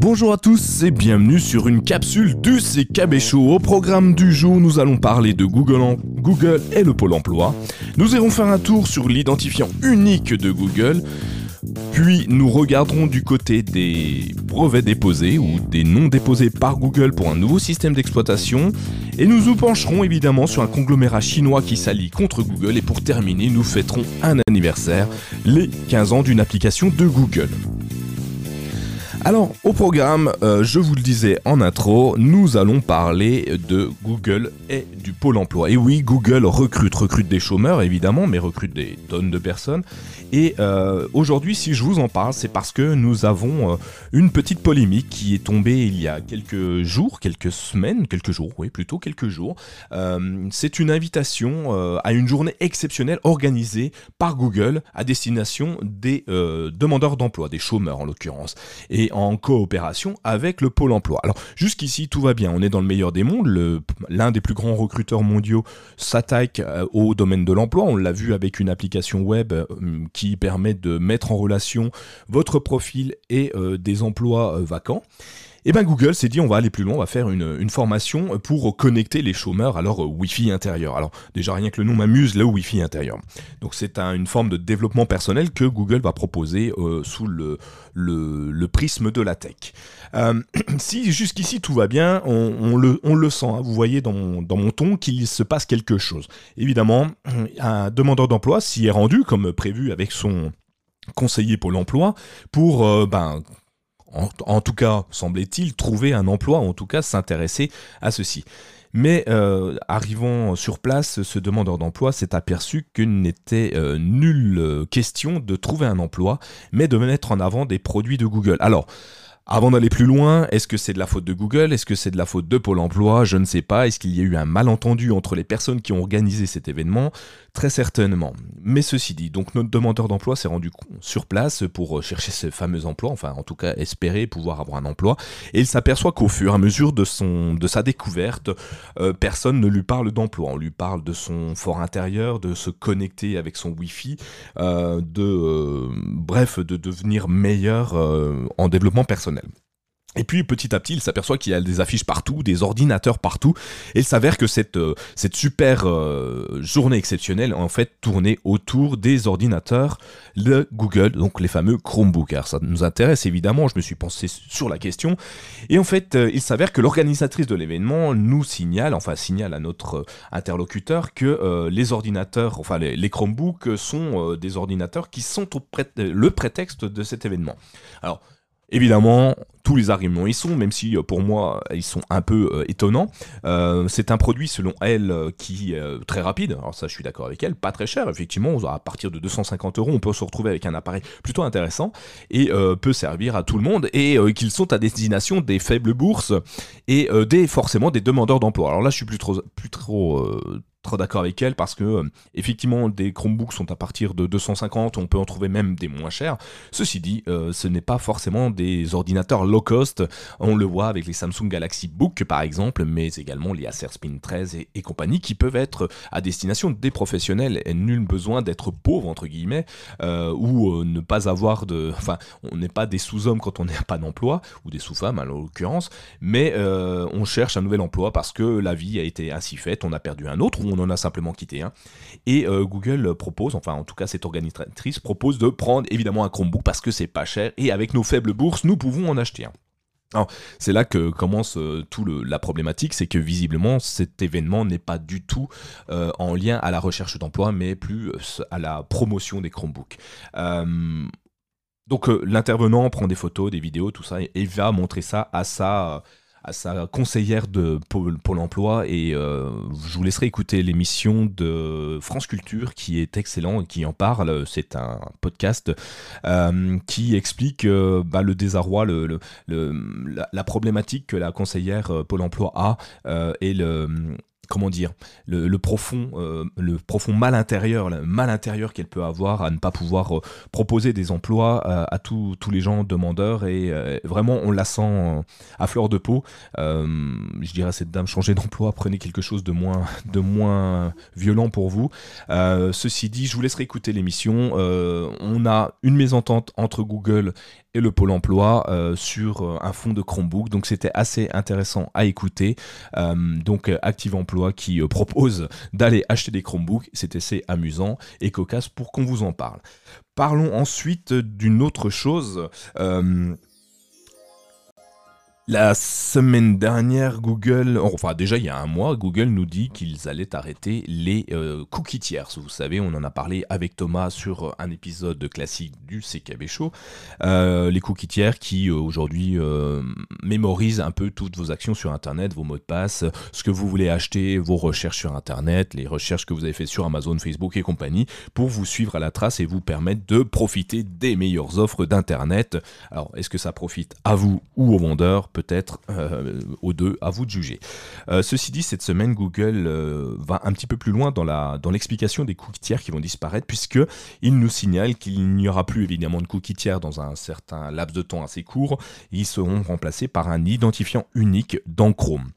Bonjour à tous et bienvenue sur une capsule du CKB Show. Au programme du jour, nous allons parler de Google, et le Pôle emploi. Nous irons faire un tour sur l'identifiant unique de Google. Puis nous regarderons du côté des brevets déposés ou des noms déposés par Google pour un nouveau système d'exploitation. Et nous nous pencherons évidemment sur un conglomérat chinois qui s'allie contre Google. Et pour terminer, nous fêterons un anniversaire, les 15 ans d'une application de Google. Alors, au programme, euh, je vous le disais en intro, nous allons parler de Google et du pôle emploi. Et oui, Google recrute, recrute des chômeurs évidemment, mais recrute des tonnes de personnes. Et euh, aujourd'hui, si je vous en parle, c'est parce que nous avons euh, une petite polémique qui est tombée il y a quelques jours, quelques semaines, quelques jours, oui, plutôt quelques jours. c'est une invitation à une journée exceptionnelle organisée par Google à destination des demandeurs d'emploi, des chômeurs en l'occurrence. En coopération avec le Pôle emploi. Alors jusqu'ici tout va bien, on est dans le meilleur des mondes, l'un des plus grands recruteurs mondiaux s'attaque euh, au domaine de l'emploi, on l'a vu avec une application web euh, qui permet de mettre en relation votre profil et euh, des emplois vacants. Et eh bien Google s'est dit on va aller plus loin, on va faire une, formation pour connecter les chômeurs à leur Wi-Fi intérieur. Alors déjà rien que le nom m'amuse, le Wi-Fi intérieur. Donc c'est une forme de développement personnel que Google va proposer euh, sous le, prisme de la tech. Euh, si jusqu'ici tout va bien, on, le, sent, hein. vous voyez dans mon, ton qu'il se passe quelque chose. Évidemment, un demandeur d'emploi s'y est rendu comme prévu avec son conseiller pour l'emploi pour euh, ben, en, tout cas, semblait-il, trouver un emploi, en tout cas s'intéresser à ceci. Mais euh, arrivant sur place, ce demandeur d'emploi s'est aperçu qu'il n'était euh, nulle question de trouver un emploi, mais de mettre en avant des produits de Google. Alors, avant d'aller plus loin, est-ce que c'est de la faute de Google? Est-ce que c'est de la faute de Pôle Emploi? Je ne sais pas. Est-ce qu'il y a eu un malentendu entre les personnes qui ont organisé cet événement? Très certainement. Mais ceci dit, donc notre demandeur d'emploi s'est rendu sur place pour chercher ce fameux emploi, enfin en tout cas espérer pouvoir avoir un emploi, et il s'aperçoit qu'au fur et à mesure de, son, de sa découverte, euh, personne ne lui parle d'emploi. On lui parle de son fort intérieur, de se connecter avec son Wi-Fi, euh, de euh, bref, de devenir meilleur en développement personnel. Et puis petit à petit, il s'aperçoit qu'il y a des affiches partout, des ordinateurs partout, et il s'avère que cette, euh, cette super euh, journée exceptionnelle en fait tournait autour des ordinateurs de Google, donc les fameux Chromebooks. Alors ça nous intéresse évidemment, je me suis pensé sur la question, et en fait euh, il s'avère que l'organisatrice de l'événement nous signale, enfin signale à notre interlocuteur que les ordinateurs, enfin les, Chromebooks sont des ordinateurs qui sont le prétexte de cet événement. Alors Évidemment, tous les arguments y sont, même si euh, pour moi ils sont un peu euh, étonnants. Euh, c'est un produit selon elle qui est très rapide, alors ça je suis d'accord avec elle, pas très cher, effectivement, à partir de 250 euros on peut se retrouver avec un appareil plutôt intéressant et peut servir à tout le monde et qu'ils sont à destination des faibles bourses et des forcément des demandeurs d'emploi. Alors là je suis plus trop, plus trop d'accord avec elle parce que euh, effectivement des Chromebooks sont à partir de 250, on peut en trouver même des moins chers. Ceci dit, euh, ce n'est pas forcément des ordinateurs low cost. On le voit avec les Samsung Galaxy Book par exemple, mais également les Acer Spin 13 et, compagnie qui peuvent être à destination des professionnels et nul besoin d'être pauvre entre guillemets euh, ou ne pas avoir de, enfin on n'est pas des sous-hommes quand on n'a pas d'emploi ou des sous-femmes en l'occurrence, mais on cherche un nouvel emploi parce que la vie a été ainsi faite, on a perdu un autre on en a simplement quitté un. Et euh, Google propose, enfin en tout cas cette organisatrice propose de prendre évidemment un Chromebook parce que c'est pas cher et avec nos faibles bourses, nous pouvons en acheter un. C'est là que commence euh, tout la problématique, c'est que visiblement cet événement n'est pas du tout euh, en lien à la recherche d'emploi, mais plus à la promotion des Chromebooks. donc l'intervenant prend des photos, des vidéos, tout ça, et va montrer ça à sa à sa conseillère de Pôle, emploi et euh, je vous laisserai écouter l'émission de France Culture qui est excellent et qui en parle. C'est un podcast euh, qui explique euh, bah, le désarroi, le, la, la, problématique que la conseillère Pôle emploi a et le comment dire, le, profond, euh, le profond mal intérieur, le mal intérieur qu'elle peut avoir à ne pas pouvoir euh, proposer des emplois euh, à, tous les gens demandeurs et vraiment on la sent à fleur de peau. je dirais à cette dame changez d'emploi, prenez quelque chose de moins, de moins violent pour vous. ceci dit, je vous laisserai écouter l'émission. on a une mésentente entre Google et le Pôle emploi sur un fond de Chromebook. Donc c'était assez intéressant à écouter. donc Active Emploi qui propose d'aller acheter des Chromebooks. C'est assez amusant et cocasse pour qu'on vous en parle. Parlons ensuite d'une autre chose. La semaine dernière, Google, enfin déjà il y a un mois, Google nous dit qu'ils allaient arrêter les euh, cookies tiers. Vous savez, on en a parlé avec Thomas sur un épisode classique du CKB Show. Euh, les cookies tiers qui euh, aujourd'hui mémorisent un peu toutes vos actions sur Internet, vos mots de passe, ce que vous voulez acheter, vos recherches sur Internet, les recherches que vous avez faites sur Amazon, Facebook et compagnie, pour vous suivre à la trace et vous permettre de profiter des meilleures offres d'Internet. Alors, est-ce que ça profite à vous ou aux vendeurs? Peut-être euh, aux deux, à vous de juger. Euh, ceci dit, cette semaine, Google euh, va un petit peu plus loin dans, l'explication des cookies tiers qui vont disparaître, puisque il nous signale qu'il n'y aura plus évidemment de cookies tiers dans un certain laps de temps assez court. Ils seront remplacés par un identifiant unique dans Chrome.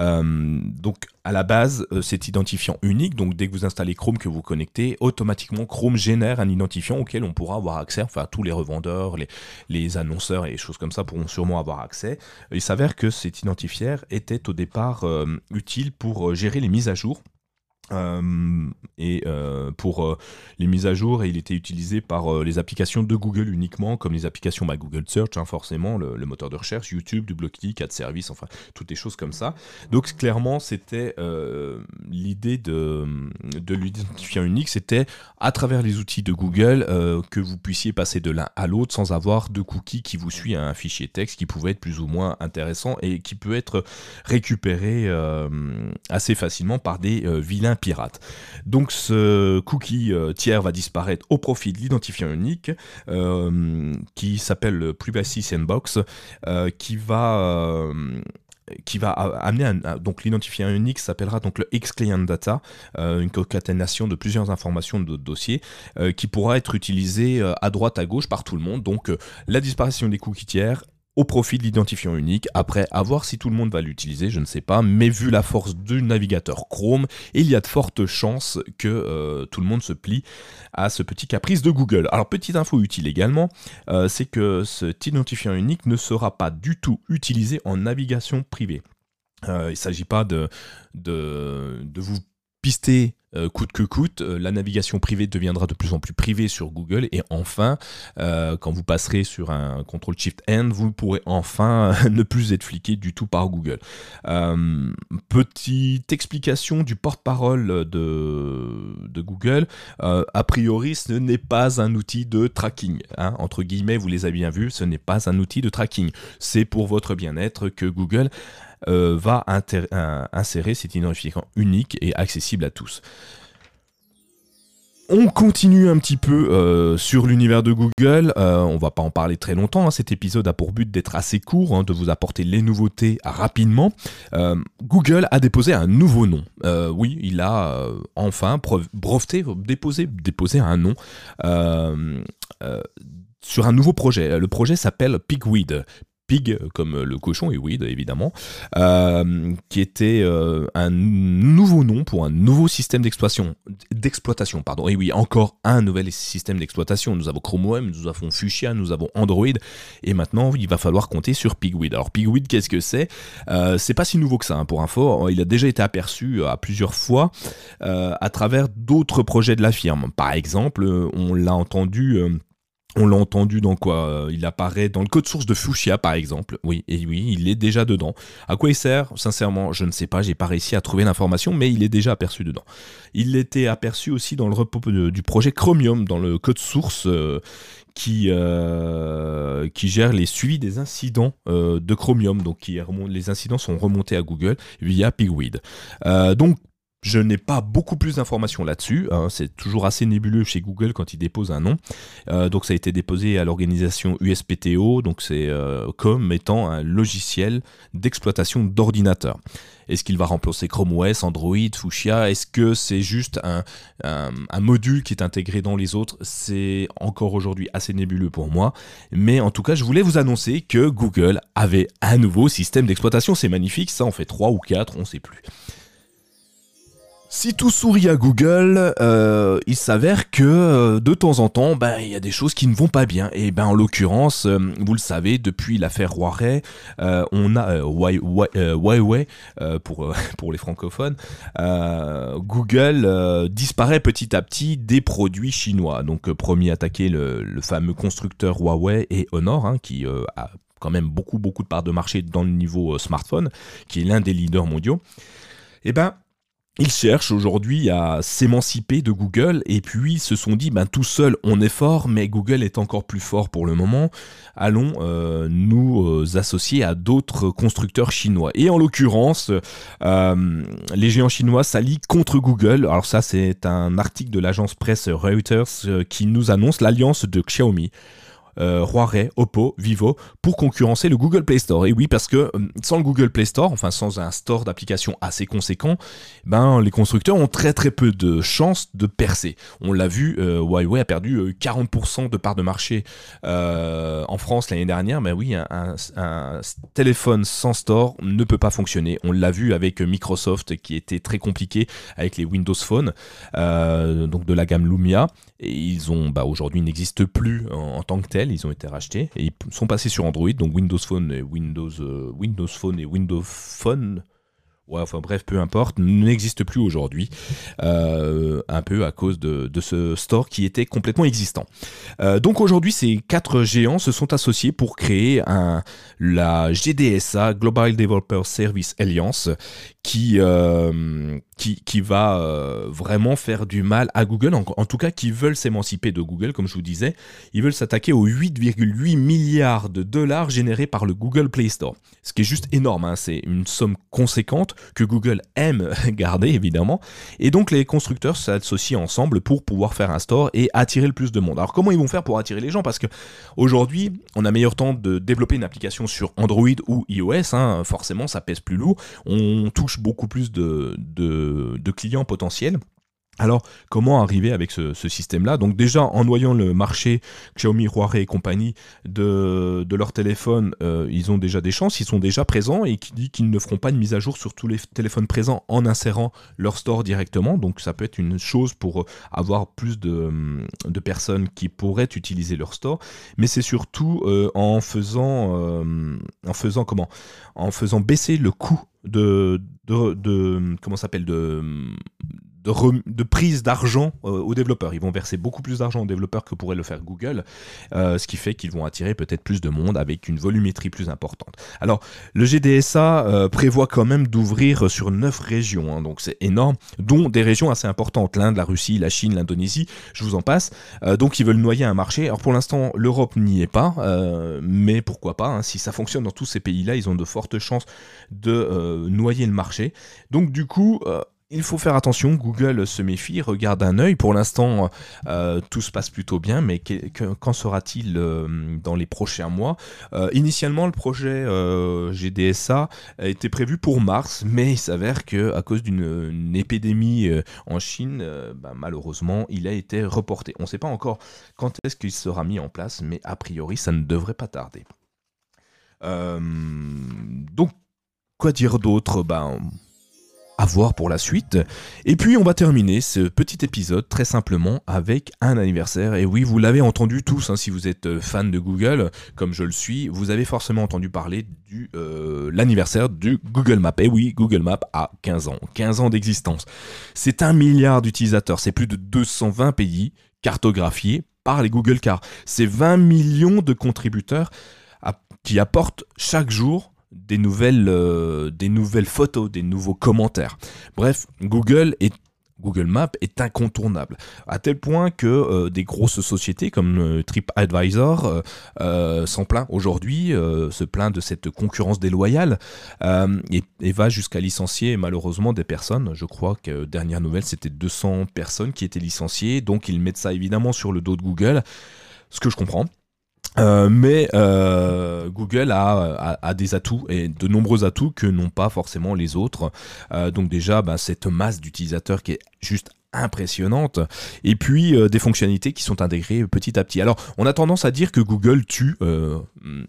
Euh, donc à la base, euh, cet identifiant unique, donc dès que vous installez Chrome, que vous connectez, automatiquement Chrome génère un identifiant auquel on pourra avoir accès, enfin tous les revendeurs, les, annonceurs et les choses comme ça pourront sûrement avoir accès. Il s'avère que cet identifiant était au départ euh, utile pour gérer les mises à jour euh, et euh, pour euh, les mises à jour, et il était utilisé par les applications de Google uniquement, comme les applications Google Search, hein, forcément, le, moteur de recherche, YouTube, du bloc-click, ad service, enfin, toutes les choses comme ça. Donc, clairement, c'était l'idée de, de l'identifiant unique, c'était à travers les outils de Google que vous puissiez passer de l'un à l'autre sans avoir de cookie qui vous suit à un fichier texte qui pouvait être plus ou moins intéressant et qui peut être récupéré assez facilement par des vilains pirate. Donc ce cookie euh, tiers va disparaître au profit de l'identifiant unique euh, qui s'appelle Privacy Sandbox, euh, qui va amener un, donc l'identifiant unique s'appellera donc le X-Client Data, une concaténation de plusieurs informations de dossiers qui pourra être utilisé à droite à gauche par tout le monde. Donc la disparition des cookies tiers au profit de l'identifiant unique. Après, à voir si tout le monde va l'utiliser, je ne sais pas, mais vu la force du navigateur Chrome, il y a de fortes chances que euh, tout le monde se plie à ce petit caprice de Google. Alors, petite info utile également, euh, c'est que cet identifiant unique ne sera pas du tout utilisé en navigation privée. Euh, il ne s'agit pas de, de, de vous pister euh, coûte que coûte, euh, la navigation privée deviendra de plus en plus privée sur Google et enfin, euh, quand vous passerez sur un contrôle Shift End, vous pourrez enfin ne plus être fliqué du tout par Google. petite explication du porte-parole de, de, Google, a priori ce n'est pas un outil de tracking, hein. entre guillemets, vous les avez bien vus, ce n'est pas un outil de tracking, c'est pour votre bien-être que Google euh, va insérer cet identifiant unique et accessible à tous. On continue un petit peu euh, sur l'univers de Google. Euh, on va pas en parler très longtemps. Hein. Cet épisode a pour but d'être assez court, hein, de vous apporter les nouveautés rapidement. Google a déposé un nouveau nom. oui, il a enfin breveté, déposé, déposé un nom. sur un nouveau projet. Le projet s'appelle Pigweed. Pig, comme le cochon et weed évidemment, euh, qui était euh, un nouveau nom pour un nouveau système d'exploitation. Pardon. Et oui, encore un nouvel système d'exploitation. Nous avons Chrome OS, nous avons Fuchsia, nous avons Android, et maintenant il va falloir compter sur Pigweed. Alors Pigweed, qu'est-ce que c'est? Euh, C'est pas si nouveau que ça, hein, pour info. Il a déjà été aperçu à plusieurs fois à travers d'autres projets de la firme. Par exemple, on l'a entendu on l'a entendu dans quoi euh, Il apparaît dans le code source de Fuchsia par exemple. Oui, et oui, il est déjà dedans. À quoi il sert? Sincèrement, je ne sais pas, j'ai pas réussi à trouver l'information, mais il est déjà aperçu dedans. Il était aperçu aussi dans le repos du projet Chromium, dans le code source euh, qui, euh, qui gère les suivis des incidents de Chromium. Donc les incidents sont remontés à Google via Pigweed. donc je n'ai pas beaucoup plus d'informations là-dessus. Hein. c'est toujours assez nébuleux chez Google quand il dépose un nom. Euh, donc ça a été déposé à l'organisation USPTO, donc c'est euh, comme étant un logiciel d'exploitation d'ordinateur. Est-ce qu'il va remplacer Chrome OS, Android, Fuchsia? Est-ce que c'est juste un, module qui est intégré dans les autres? C'est encore aujourd'hui assez nébuleux pour moi. Mais en tout cas, je voulais vous annoncer que Google avait un nouveau système d'exploitation. C'est magnifique, ça en fait 3 ou 4, on ne sait plus. Si tout sourit à Google, euh, il s'avère que euh, de temps en temps, ben, il y a des choses qui ne vont pas bien. Et ben en l'occurrence, euh, vous le savez, depuis l'affaire Huawei, on a Huawei pour pour les francophones, Google disparaît petit à petit des produits chinois. Donc premier attaqué le, le fameux constructeur Huawei et Honor, hein, qui a quand même beaucoup beaucoup de parts de marché dans le niveau smartphone, qui est l'un des leaders mondiaux. Et ben ils cherchent aujourd'hui à s'émanciper de Google et puis se sont dit ben tout seul on est fort mais Google est encore plus fort pour le moment. Allons euh, nous euh, associer à d'autres constructeurs chinois. Et en l'occurrence euh, les géants chinois s'allient contre Google. Alors ça c'est un article de l'agence presse Reuters qui nous annonce l'alliance de Xiaomi euh, Oppo, Vivo, pour concurrencer le Google Play Store. Et oui, parce que euh, sans le Google Play Store, enfin sans un store d'applications assez conséquent, ben les constructeurs ont très très peu de chances de percer. On l'a vu, euh, Huawei a perdu 40% de part de marché en France l'année dernière. Mais oui, un, téléphone sans store ne peut pas fonctionner. On l'a vu avec Microsoft qui était très compliqué avec les Windows Phone, donc de la gamme Lumia. Et ils ont, bah, aujourd'hui, n'existent plus en, tant que Ils ont été rachetés et ils sont passés sur Android, donc Windows Phone et Windows, euh, Windows Phone et Windows Phone ouais, enfin bref, peu importe, n'existe plus aujourd'hui, euh, un peu à cause de, ce store qui était complètement existant. Euh, donc aujourd'hui, ces quatre géants se sont associés pour créer un, la GDSA, Global Developer Service Alliance, qui, qui, va vraiment faire du mal à Google, en, tout cas qui veulent s'émanciper de Google, comme je vous disais. Ils veulent s'attaquer aux 8,8 milliards de dollars générés par le Google Play Store. Ce qui est juste énorme, hein. c'est une somme conséquente que Google aime garder évidemment. Et donc les constructeurs s'associent ensemble pour pouvoir faire un store et attirer le plus de monde. Alors comment ils vont faire pour attirer les gens? Parce que aujourd'hui, on a meilleur temps de développer une application sur Android ou iOS. Hein. Forcément, ça pèse plus lourd. On touche beaucoup plus de clients potentiels. Alors, comment arriver avec ce, système-là? Donc déjà, en noyant le marché Xiaomi, Huawei et compagnie de, de leur téléphone, euh, ils ont déjà des chances, ils sont déjà présents et qui dit qu'ils ne feront pas de mise à jour sur tous les téléphones présents en insérant leur store directement. Donc ça peut être une chose pour avoir plus de, de personnes qui pourraient utiliser leur store, mais c'est surtout euh, en faisant, euh, en faisant comment? En faisant baisser le coût de, de, de comment s'appelle? De de, prise d'argent euh, aux développeurs. Ils vont verser beaucoup plus d'argent aux développeurs que pourrait le faire Google, euh, ce qui fait qu'ils vont attirer peut-être plus de monde avec une volumétrie plus importante. Alors, le GDSA euh, prévoit quand même d'ouvrir sur neuf régions, hein, donc c'est énorme, dont des régions assez importantes, l'Inde, la Russie, la Chine, l'Indonésie, je vous en passe. donc, ils veulent noyer un marché. Alors, pour l'instant, l'Europe n'y est pas, mais pourquoi pas hein, Si ça fonctionne dans tous ces pays-là, ils ont de fortes chances de noyer le marché. Donc, du coup, il faut faire attention, Google se méfie, regarde un œil. Pour l'instant, euh, tout se passe plutôt bien, mais qu'en sera-t-il euh, dans les prochains mois? Euh, Initialement, le projet GDSA était prévu pour mars, mais il s'avère que à cause d'une épidémie en Chine, bah, malheureusement, il a été reporté. On ne sait pas encore quand est-ce qu'il sera mis en place, mais a priori, ça ne devrait pas tarder. donc, quoi dire d'autre? Ben, à voir pour la suite. Et puis on va terminer ce petit épisode très simplement avec un anniversaire. Et oui, vous l'avez entendu tous, hein, si vous êtes euh, fan de Google, comme je le suis, vous avez forcément entendu parler du euh, l'anniversaire du Google Maps. Et oui, Google Maps a 15 ans, 15 ans d'existence. C'est un milliard d'utilisateurs, c'est plus de 220 pays cartographiés par les Google Cars. C'est 20 millions de contributeurs qui apportent chaque jour des nouvelles, euh, des nouvelles photos, des nouveaux commentaires. Bref, Google est Google Maps est incontournable, à tel point que euh, des grosses sociétés comme euh, TripAdvisor s'en plaint aujourd'hui, se plaint de cette concurrence déloyale et, et, va jusqu'à licencier malheureusement des personnes. Je crois que dernière nouvelle, c'était 200 personnes qui étaient licenciées, donc ils mettent ça évidemment sur le dos de Google, ce que je comprends. Euh, mais euh, Google a, des atouts et de nombreux atouts que n'ont pas forcément les autres. Euh, donc déjà, bah, cette masse d'utilisateurs qui est juste impressionnante et puis des fonctionnalités qui sont intégrées petit à petit. Alors on a tendance à dire que Google tue,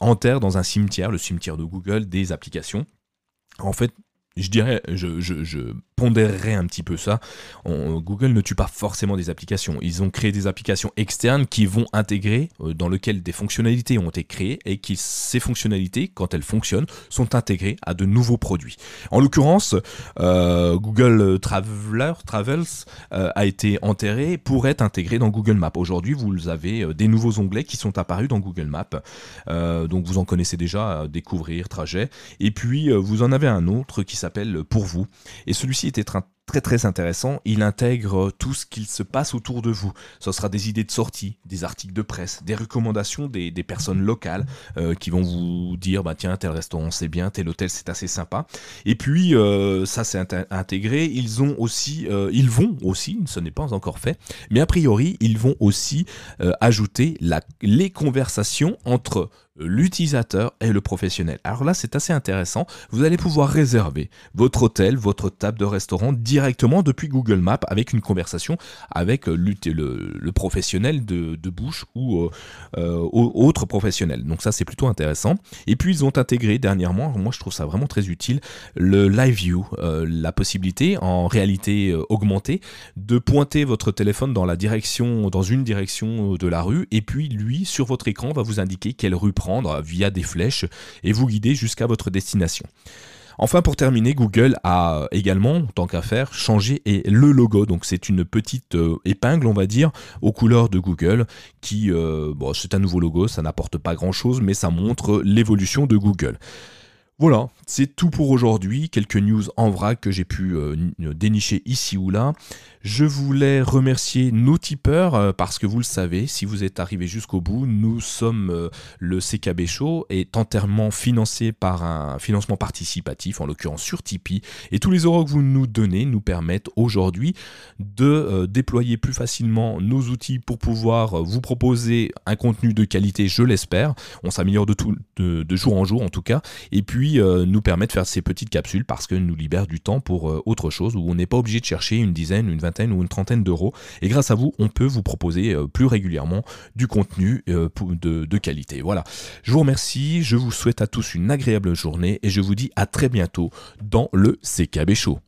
enterre dans un cimetière, le cimetière de Google, des applications. En fait, je dirais, je, pondérerais un petit peu ça. Google ne tue pas forcément des applications. Ils ont créé des applications externes qui vont intégrer, euh, dans lesquelles des fonctionnalités ont été créées et qui, ces fonctionnalités, quand elles fonctionnent, sont intégrées à de nouveaux produits. En l'occurrence, euh, Google Traveler, Travels euh, a été enterré pour être intégré dans Google Maps. Aujourd'hui, vous avez des nouveaux onglets qui sont apparus dans Google Maps. donc vous en connaissez déjà, découvrir, trajet. Et puis vous en avez un autre qui s'appelle Pour vous. Et celui-ci était très très intéressant. Il intègre tout ce qu'il se passe autour de vous. Ce sera des idées de sortie, des articles de presse, des recommandations des, personnes locales euh, qui vont vous dire bah tiens tel restaurant c'est bien, tel hôtel c'est assez sympa. Et puis euh, ça c'est intégré. Ils ont aussi, euh, ils vont aussi, ce n'est pas encore fait, mais a priori ils vont aussi ajouter les conversations entre l'utilisateur et le professionnel. Alors là, c'est assez intéressant. Vous allez pouvoir réserver votre hôtel, votre table de restaurant directement depuis Google Maps avec une conversation avec euh, le, professionnel de, bouche ou euh, euh, autre professionnel. Donc ça, c'est plutôt intéressant. Et puis, ils ont intégré dernièrement, moi je trouve ça vraiment très utile, le Live View, la possibilité en réalité augmentée de pointer votre téléphone dans la direction, dans une direction de la rue, et puis lui, sur votre écran, va vous indiquer quelle rue via des flèches et vous guider jusqu'à votre destination. Enfin, pour terminer, Google a également, tant qu'à faire, changé le logo. Donc, c'est une petite euh, épingle, on va dire, aux couleurs de Google, qui, euh, bon, c'est un nouveau logo, ça n'apporte pas grand-chose, mais ça montre l'évolution de Google. Voilà, c'est tout pour aujourd'hui. Quelques news en vrac que j'ai pu euh, dénicher ici ou là. Je voulais remercier nos tipeurs euh, parce que vous le savez, si vous êtes arrivé jusqu'au bout, nous sommes euh, le CKB Show est entièrement financé par un financement participatif, en l'occurrence sur Tipeee. Et tous les euros que vous nous donnez nous permettent aujourd'hui de déployer plus facilement nos outils pour pouvoir vous proposer un contenu de qualité, je l'espère. On s'améliore de, jour en jour en tout cas. Nous permet de faire ces petites capsules parce qu'elles nous libèrent du temps pour euh, autre chose où on n'est pas obligé de chercher une dizaine, une vingtaine ou une trentaine d'euros. Et grâce à vous, on peut vous proposer euh, plus régulièrement du contenu euh, de qualité. Voilà. Je vous remercie, je vous souhaite à tous une agréable journée et je vous dis à très bientôt dans le CKB Show.